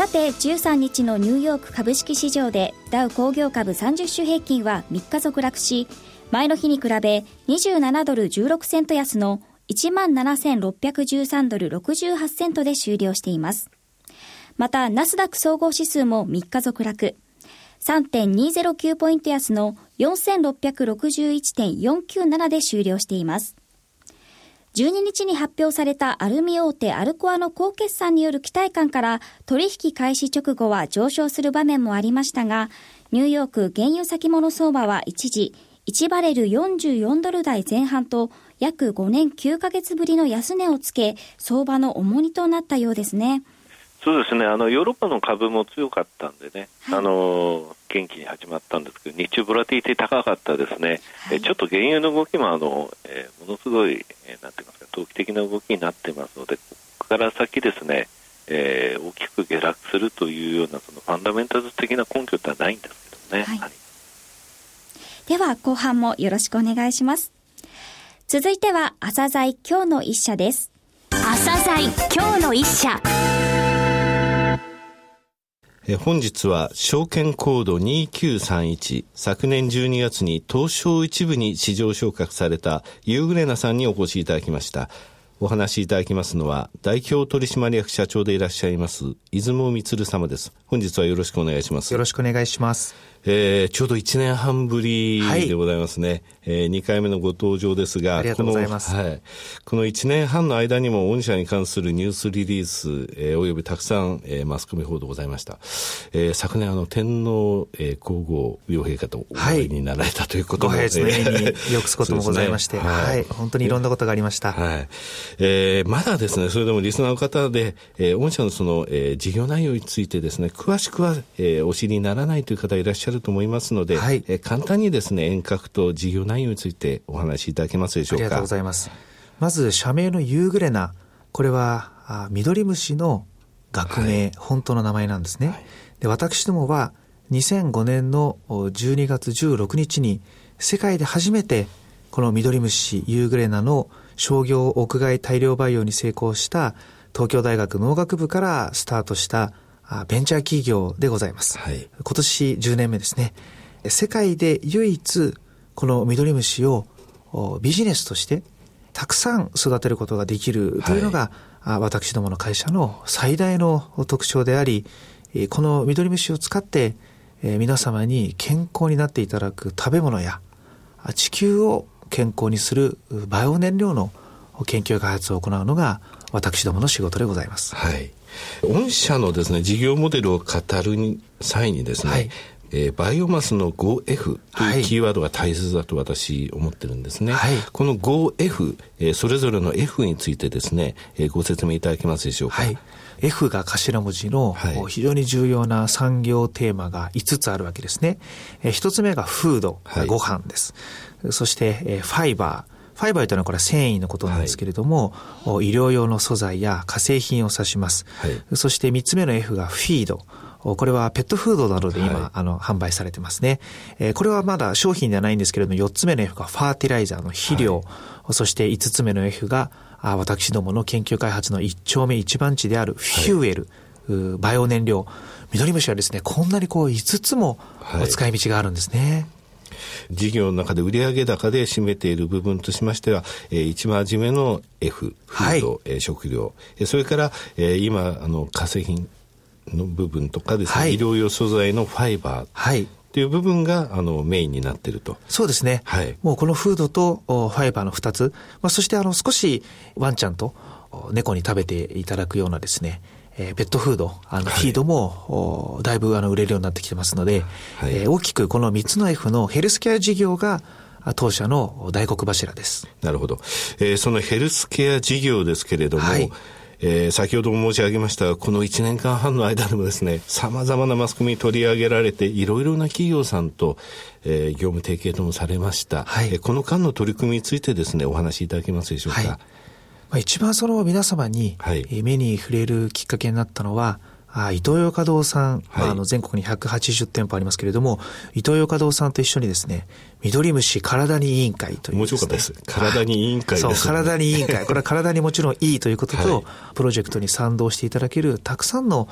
さて13日のニューヨーク株式市場でダウ工業株30種平均は3日続落し前の日に比べ27ドル16セント安の17,613ドル68セントで終了していますまた、ナスダック総合指数も3日続落。3.209ポイント安の4661.497で終了しています。12日に発表されたアルミ大手アルコアの高決算による期待感から取引開始直後は上昇する場面もありましたが、ニューヨーク原油先物相場は一時1バレル44ドル台前半と約5年9ヶ月ぶりの安値をつけ、相場の重荷となったようですね。そうですねあのヨーロッパの株も強かったんでね、はい、あの元気に始まったんですけど、日中、ボラティティ高かったですね、はい、ちょっと原油の動きもあの、えー、ものすごい、えー、なんて言いますか、投機的な動きになってますので、ここから先ですね、えー、大きく下落するというようなそのファンダメンタルズ的な根拠ってはないんですけどね。はいはい、では後半もよろしくお願いします。続いては朝鮮今日の一社です。朝鮮今日の一社。本日は証券コード2931昨年12月に東証一部に市場昇格されたユーグレナさんにお越しいただきました。お話しいただきますのは代表取締役社長でいらっしゃいます出雲光様です。本日はよろしくお願いします。よろしくお願いします。えー、ちょうど1年半ぶりでございますね、はい、えー、2回目のご登場ですが、この1年半の間にも御社に関するニュースリリース、えー、およびたくさん、えー、マスコミ報道ございました。えー、昨年、あの、天皇、えー、皇后両陛下とお会いになられたということで、はい、ご拝によくすこともございまして、ね、はい、はい、本当にいろんなことがありました。はい。えー、まだですね、それでもリスナーの方で、えー、御社のその、えー、事業内容についてですね、詳しくは、えー、お知りにならないという方いらっしゃると思いますので、で、はい、え簡単にですね、遠隔と事業内容についてお話しいただけますでしょうか？ありがとうございます。まず、社名のユーグレナ。これは、あミドリムシの学名、はい、本当の名前なんですね。はい、で、私どもは、2005年の12月16日に、世界で初めて、このミドリムシユーグレナの商業屋外大量培養に成功した東京大学農学部からスタートしたベンチャー企業でございます。はい、今年10年目ですね。世界で唯一このミドリムシをビジネスとしてたくさん育てることができるというのが、はい、私どもの会社の最大の特徴であり、このミドリムシを使って皆様に健康になっていただく食べ物や地球を健康にするバイオ燃料の研究開発を行うのが私どもの仕事でございます。はい。御社のですね、事業モデルを語る際にですね、はい、えー、バイオマスの 5F というキーワードが大切だと私思ってるんですね。はい、この 5F、えー、それぞれの F についてですね、えー、ご説明いただけますでしょうか？はい F が頭文字の非常に重要な産業テーマが5つあるわけですね。1つ目がフード、ご飯です。そしてファイバー。ファイバーというのはこれは繊維のことなんですけれども、はい、医療用の素材や化成品を指します。はい、そして3つ目の F がフィード。これはペットフードなどで今、はい、あの、販売されてますね。えー、これはまだ商品ではないんですけれども、4つ目の F がファーティライザーの肥料、はい、そして5つ目の F が、あ私どもの研究開発の一丁目一番地であるフューエル、はい、バイオ燃料。緑虫はですね、こんなにこう5つもお使い道があるんですね。事業の中で売上高で占めている部分としましては、えー、一番初めの F、フード、はい、えー、食料、それから、えー、今、あの、化成品、の部分とかですね、はい、医療用素材のファイバー。はいっていう部分があのメインになっていると。そうですね。はい。もうこのフードとファイバーの二つ、まあ、そしてあの少しワンちゃんと猫に食べていただくようなですね、えー、ペットフード、あの、フィードも、はい、だいぶあの売れるようになってきてますので、はい、えー、大きくこの三つの F のヘルスケア事業が当社の大黒柱です。なるほど。えー、そのヘルスケア事業ですけれども、はいえー、先ほども申し上げましたこの1年間半の間でもですね、様々なマスコミに取り上げられて、いろいろな企業さんと、えー、業務提携ともされました。はい、えー、この間の取り組みについてですね、お話しいただけますでしょうか？はい、まあ、一番その皆様に、はい、目に触れるきっかけになったのは、あイトーヨーカドーさん、はい、あの全国に180店舗ありますけれども、イトーヨーカドーさんと一緒にですね、緑虫体に委員会という、ね、面白かったです。体に委員会です、ね、そう、体に委員会。これは体にもちろんいいということと、はい、プロジェクトに賛同していただけるたくさんの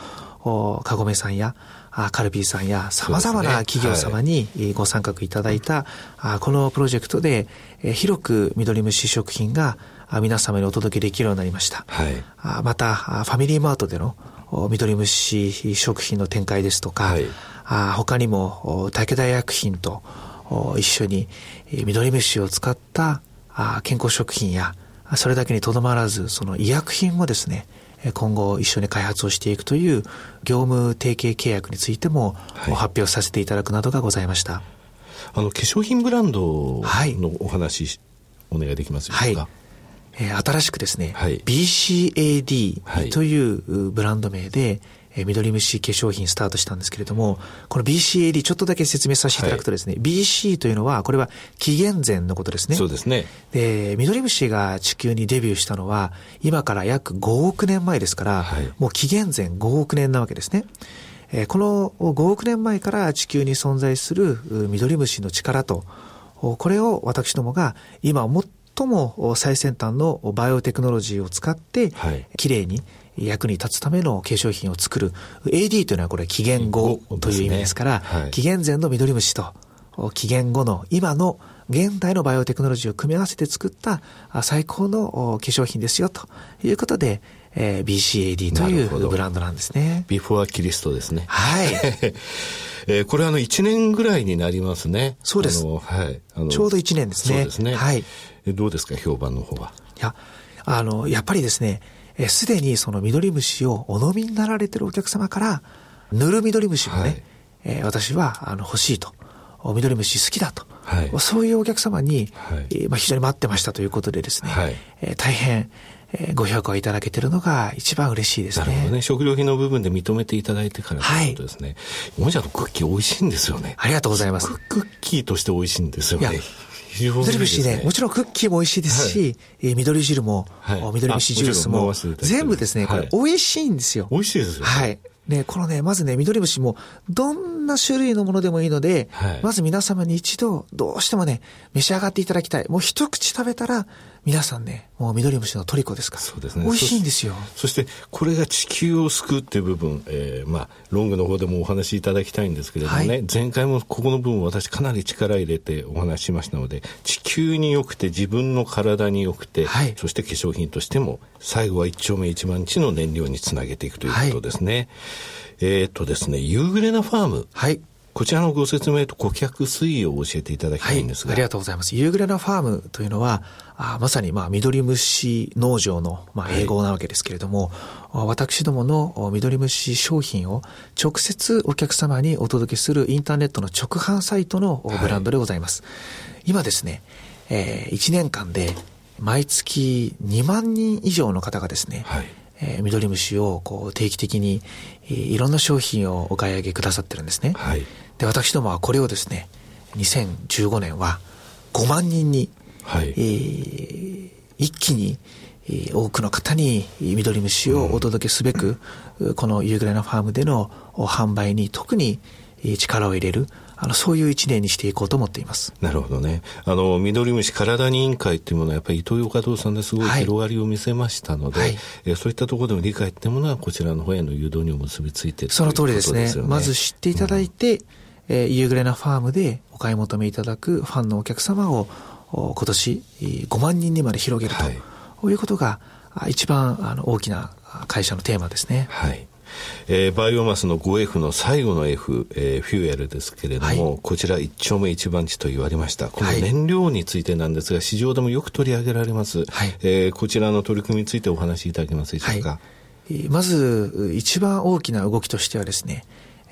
かごめさんや、あカルビーさんや様々な企業様にご参画いただいた、はい、このプロジェクトで広く緑虫食品が皆様にお届けできるようになりました。はい、また、ファミリーマートでの緑虫食品の展開ですとか、はい、あ他にも武田薬品と一緒に緑虫を使った健康食品やそれだけにとどまらずその医薬品もですね今後一緒に開発をしていくという業務提携契約についても発表させていただくなどがございました、はい、あの化粧品ブランドのお話、お願いできますでしょうか、はいえー、新しくですね、はい、BCAD というブランド名で、えー、緑虫化粧品スタートしたんですけれども、この BCAD ちょっとだけ説明させていただくとですね、はい、BC というのは、これは紀元前のことですね。そうですね。で、緑虫が地球にデビューしたのは、今から約5億年前ですから、はい、もう紀元前5億年なわけですね。えー、この5億年前から地球に存在する緑虫の力と、これを私どもが今最も最先端のバイオテクノロジーを使って、はい、きれいに役に立つための化粧品を作る。AD というのはこれ紀元後という意味ですから、ねはい、紀元前の緑虫と紀元後の今の現代のバイオテクノロジーを組み合わせて作った最高の化粧品ですよということで、えー、BCAD というブランドなんですね。ビフォーキリストですね。はい。えー、これあの1年ぐらいになりますね。そうです。はい。ちょうど1年ですね。そうですね。はい。どうですか、評判の方は？いや、あの、やっぱりですね、すでにその緑虫をお飲みになられてるお客様から、塗る緑虫をね、はい、えー、私はあの欲しいと。緑虫好きだと、はい、そういうお客様に、はい、まあ、非常に待ってましたということでですね、はい、えー、大変、えー、ご評価をいただけているのが一番嬉しいですね。なるほどね。食料品の部分で認めていただいてからということですね。はい。もじゃのクッキー美味しいんですよね。ありがとうございます。クッキーとして美味しいんですよね。緑虫ね、もちろんクッキーも美味しいですし、はい、緑汁も、はい、緑虫ジュースも、全部ですね、これ美味しいんですよ。美味しいですよ、ね。はい。ね、このね、まずね、緑虫も、どんな種類のものでもいいので、はい、まず皆様に一度、どうしてもね、召し上がっていただきたい。もう一口食べたら、皆さんね、もう緑虫の虜ですから。そうですね。美味しいんですよ。そして、これが地球を救うっていう部分、えー、まあ、ロングの方でもお話しいただきたいんですけれどもね、はい、前回もここの部分私かなり力入れてお話ししましたので、地球に良くて自分の体に良くて、はい、そして化粧品としても、最後は一丁目一番地の燃料につなげていくということですね。はいえっ、とですね、夕暮れなファーム。はい。こちらのご説明と顧客推移を教えていただきたいんですが、はい、ありがとうございます。夕暮れなファームというのは、あまさにまあ緑虫農場のまあ英語なわけですけれども、はい、私どもの緑虫商品を直接お客様にお届けするインターネットの直販サイトのブランドでございます。はい、今ですね、えー、1年間で毎月2万人以上の方がですね、はいえー、緑虫をこう定期的に、えー、いろんな商品をお買い上げくださってるんですね。はい、で、私どもはこれをですね、2015年は5万人に、はい、えー、一気に、えー、多くの方に緑虫をお届けすべく、うん、この夕暮れのファームでの販売に特に力を入れる、あの、そういう一年にしていこうと思っています。なるほどね。あの、緑虫体に委員会っていうものは、やっぱり伊藤洋華堂さんですごい広がりを見せましたので、はい、えそういったところでの理解っていうものは、こちらの方への誘導にも結びついてその通りですね。すねまず知っていただいて、うん、えー、夕暮れなファームでお買い求めいただくファンのお客様を、今年5万人にまで広げると、はい、いうことが、一番あの大きな会社のテーマですね。はい。えー、バイオマスの 5F の最後の F、えー、フューエルですけれども、はい、こちら一丁目一番地と言われました。この燃料についてなんですが、市場でもよく取り上げられます。はい、えー、こちらの取り組みについてお話しいただけますでしょうか？はい、まず、一番大きな動きとしてはですね、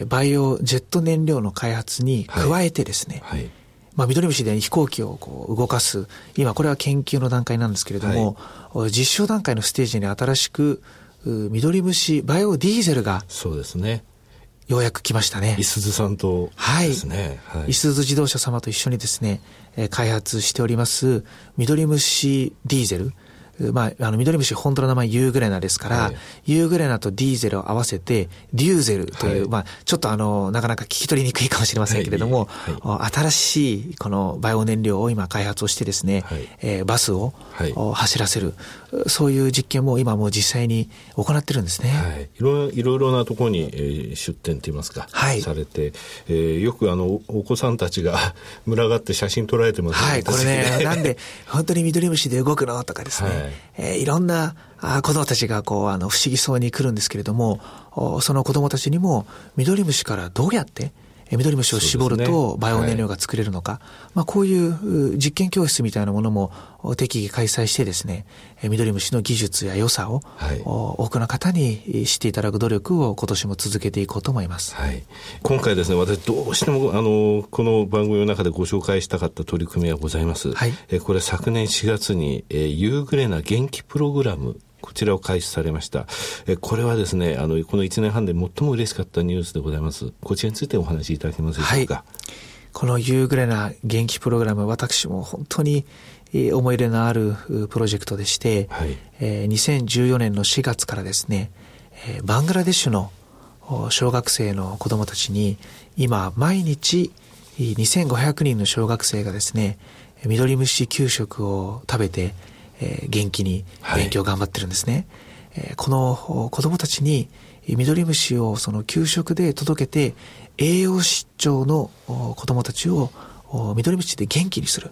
バイオジェット燃料の開発に加えてですね、はい、まあ、緑虫で飛行機をこう動かす、今これは研究の段階なんですけれども、はい、実証段階のステージに新しく緑虫バイオディーゼルがそうですねようやく来ましたね。いすずさんとですね。はい。いすず自動車様と一緒にですね、え開発しております、緑虫ディーゼル。まあ、あの、緑虫本当の名前ユーグレナですから、はい、ユーグレナとディーゼルを合わせて、デューゼルという、はい、まあ、ちょっとあの、なかなか聞き取りにくいかもしれませんけれども、はい、新しいこのバイオ燃料を今開発をしてですね、はい、えー、バスを、走らせる、そういう実験も今もう実際に行ってるんですね。はい。いろいろいろなところに、えー、出展といいますか、はい、されて、えー、よくあの、お子さんたちが 群がって写真撮られてますはい、これね、なんで、本当に緑虫で動くの？とかですね、はい、えー、いろんなあ子供たちがこう、あの、不思議そうに来るんですけれども、その子供たちにも、ミドリムシからどうやって、緑虫を絞るとバイオ燃料が作れるのか、ねはい、まあ、こういう実験教室みたいなものも適宜開催してですね、緑虫の技術や良さを、はい、多くの方に知っていただく努力を今年も続けていこうと思います。はい、今回ですね、私どうしてもあのこの番組の中でご紹介したかった取り組みがございます。はい、えこれ昨年4月に、え夕暮れな元気プログラムこちらを開始されました。えこれはですね、あの、この1年半で最も嬉しかったニュースでございます。こちらについてお話しいただけますでしょうか？はい、この夕暮れな元気プログラム、私も本当に思い入れのあるプロジェクトでして、はい、えー、2014年の4月からですね、えー、バングラデシュの小学生の子供たちに今毎日2500人の小学生がですね緑虫給食を食べてえー、元気に勉強頑張ってるんですね。はい、えー、この子供たちに緑虫をその給食で届けて栄養失調の子供たちを緑虫で元気にする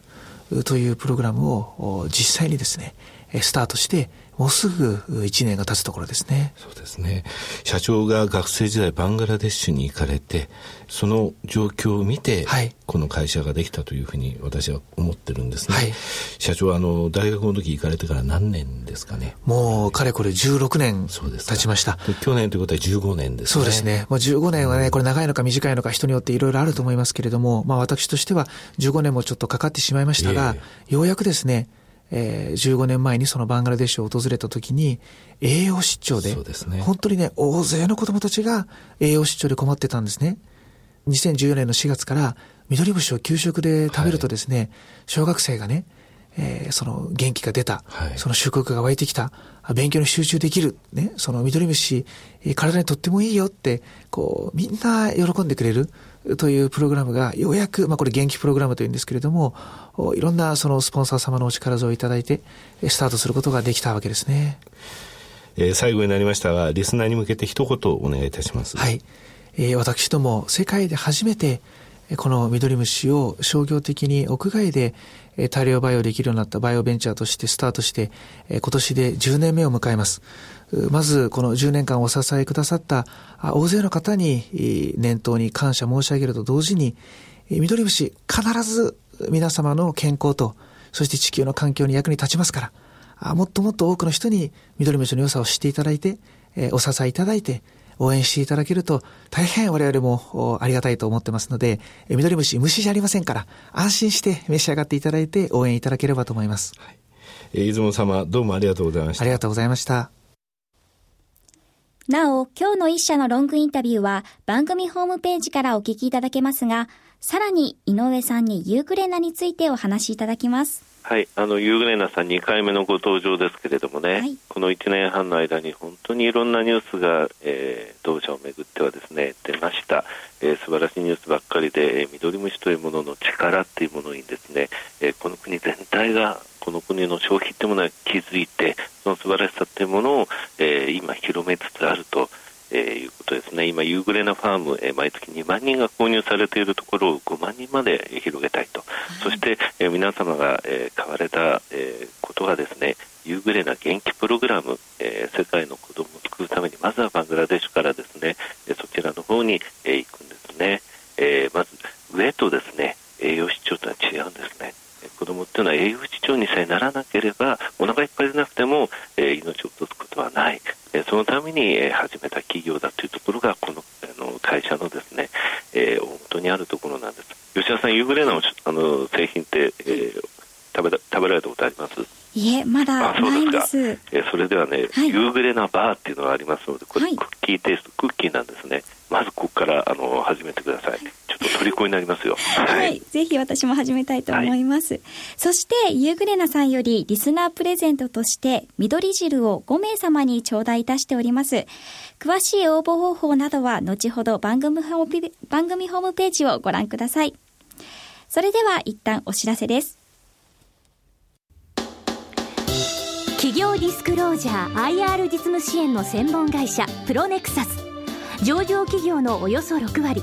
というプログラムを実際にですね、スタートしてもうすぐ1年が経つところですね。そうですね。社長が学生時代バングラデシュに行かれて、その状況を見て、はい、この会社ができたというふうに私は思ってるんですね。はい、社長はあの大学の時行かれてから何年ですかね。もうかれこれ16年経ちました。去年ということは15年ですね。そうですね。もう15年はね、これ長いのか短いのか人によっていろいろあると思いますけれども、まあ私としては15年もちょっとかかってしまいましたが、ようやくですね、えー、15年前にそのバングラデシュを訪れた時に栄養失調で、ね、本当にね、大勢の子供たちが栄養失調で困ってたんですね。2014年の4月から緑虫を給食で食べるとですね、はい、小学生がね、えー、その元気が出た、はい、その収穫が湧いてきた、勉強に集中できる、ね、その緑虫、体にとってもいいよって、こう、みんな喜んでくれるというプログラムが、ようやく、まあこれ元気プログラムというんですけれども、いろんなそのスポンサー様のお力添えをいただいて、スタートすることができたわけですね。えー、最後になりましたが、リスナーに向けて一言お願いいたします。はい。えー、私ども、世界で初めて、この緑虫を商業的に屋外で大量培養できるようになったバイオベンチャーとしてスタートして、今年で10年目を迎えます。まずこの10年間お支えくださった大勢の方に念頭に感謝申し上げると同時に、緑虫必ず皆様の健康と、そして地球の環境に役に立ちますから、もっともっと多くの人に緑虫の良さを知っていただいて、お支えいただいて、応援していただけると大変我々もありがたいと思ってますので、緑虫虫じゃありませんから、安心して召し上がっていただいて応援いただければと思います。はい、えー、出雲様、どうもありがとうございました。ありがとうございました。なお、今日の一社のロングインタビューは番組ホームページからお聞きいただけますが、さらに井上さんにユーグレナについてお話しいただきます。はい、あのユーグレナさん2回目のご登場ですけれどもね、はい、この1年半の間に本当にいろんなニュースが、えー、同社をめぐってはですね出ました、えー、素晴らしいニュースばっかりで、えー、ミドリムシというものの力っていうものにですね、えー、この国全体がこの国の消費っていうものは気づいてその素晴らしさっていうものを、えー、今広めつつあると。ことですね、今、夕暮れなファーム、えー、毎月2万人が購入されているところを5万人まで広げたいと、はい、そして、えー、皆様が、えー、買われた、えー、ことがですね、夕暮れな元気プログラム、えー、世界の子どもを救うために、まずはバングラデシュからですね、えそちらの方に、えー、行くんですね。えー、まず、上とですね、栄養失調とは違うんですね。子供っていうのは栄養失調にさえならなければお腹いっぱいでなくても、えー、命を落とすことはない、えー、そのために、えー、始めた企業だというところがこのあの会社のですね、えー、本当にあるところなんです。吉田さんユーグレナのあの製品って、えー、食べ食べられたことあります？いえまだないんです。えそそれではね、はい、夕暮れなバーっていうのがありますので、これ、クッキーテイスト、クッキーなんですね。まずここからあの始虜になりますよ。はい、はい、ぜひ私も始めたいと思います。はい、そして、夕暮れなさんよりリスナープレゼントとして、緑汁を5名様に頂戴いたしております。詳しい応募方法などは、後ほど番組ホーム番組ホームページをご覧ください。それでは一旦お知らせです。企業ディスクロージャー IR 実務支援の専門会社プロネクサス上場企業のおよそ6割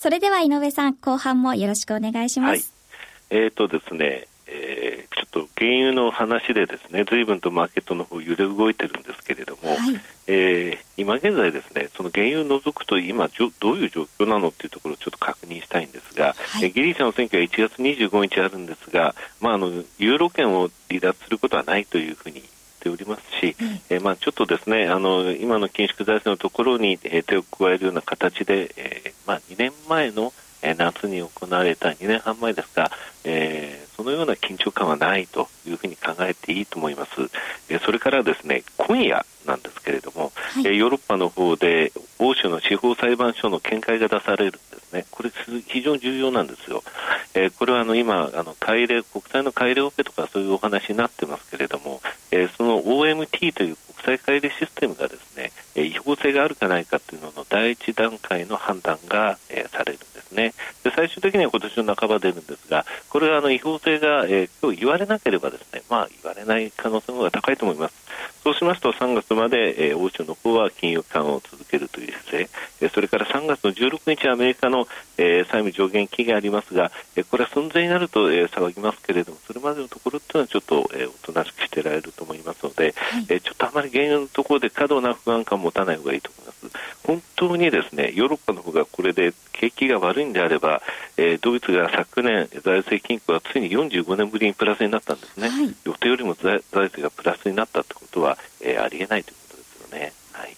それでは井上さん、後半もよろしくお願いします。はい、えっ、ー、とですね、えー、ちょっと原油の話でですね、随分とマーケットの方揺れ動いてるんですけれども、はい、えー、今現在ですね、その原油を除くと今どういう状況なのっていうところをちょっと確認したいんですが、はい、ギリシャの選挙は1月25日あるんですが、まああのユーロ圏を離脱することはないというふうにっておりますし、うん、えー、まあ、ちょっとですねあの今の緊縮財政のところに、えー、手を加えるような形で、えー、まあ、2年前の、え夏に行われた2年半前ですが、えそのような緊張感はないというふうに考えていいと思います。えそれからですね今夜なんですけれども、はい、えヨーロッパの方で欧州の司法裁判所の見解が出されるんですね。これ非常に重要なんですよ。えー、これはあの今あの改例国際の改良オペとかそういうお話になってますけれども、えー、その OMT という国際改例システムがですね、えー、違法性があるかないかというのの第一段階の判断が、えー、される。ですね。で最終的には今年の半ば出るんですがこれはあの違法性が、えー、今日言われなければですねまあ言われない可能性の方が高いと思います。そうしますと3月まで、えー、欧州の方は金融緩和を続けるという姿勢、えー、それから3月の16日アメリカの、えー、債務上限期限ありますが、えー、これは寸前になると、えー、騒ぎますけれどもそれまでのところっていうのはちょっと、えー、おとなしくしてられると思いますので、はい、えー、ちょっとあまり原油のところで過度な不安感を持たない方がいいと思います。本当にですねヨーロッパの方がこれで景気が悪いんであれば、えー、ドイツが昨年財政均衡はついに45年ぶりにプラスになったんですね、はい、予定よりも財政がプラスになったということは、えー、ありえないということですよね。はい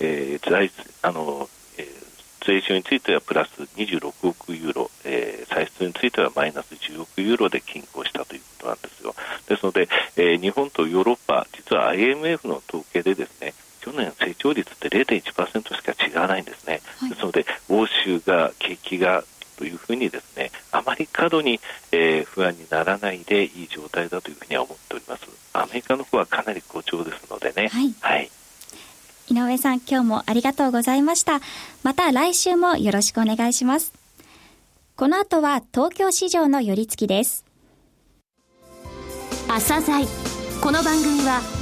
えー、財あのえー税収についてはプラス26億ユーロ、えー、歳出についてはマイナス10億ユーロで均衡したということなんですよ。ですので、えー、日本とヨーロッパ、実は IMF の統計でですね、去年成長率って0.1%しか違わないんですね、はい、ですので欧州が景気がというふうにですねあまり過度に、えー、不安にならないでいい状態だというふうには思っております。アメリカの方はかなり好調ですのでね。はい、はい、井上さん今日もありがとうございました。また来週もよろしくお願いします。この後は東京市場の寄り付きです。朝鮮。この番組は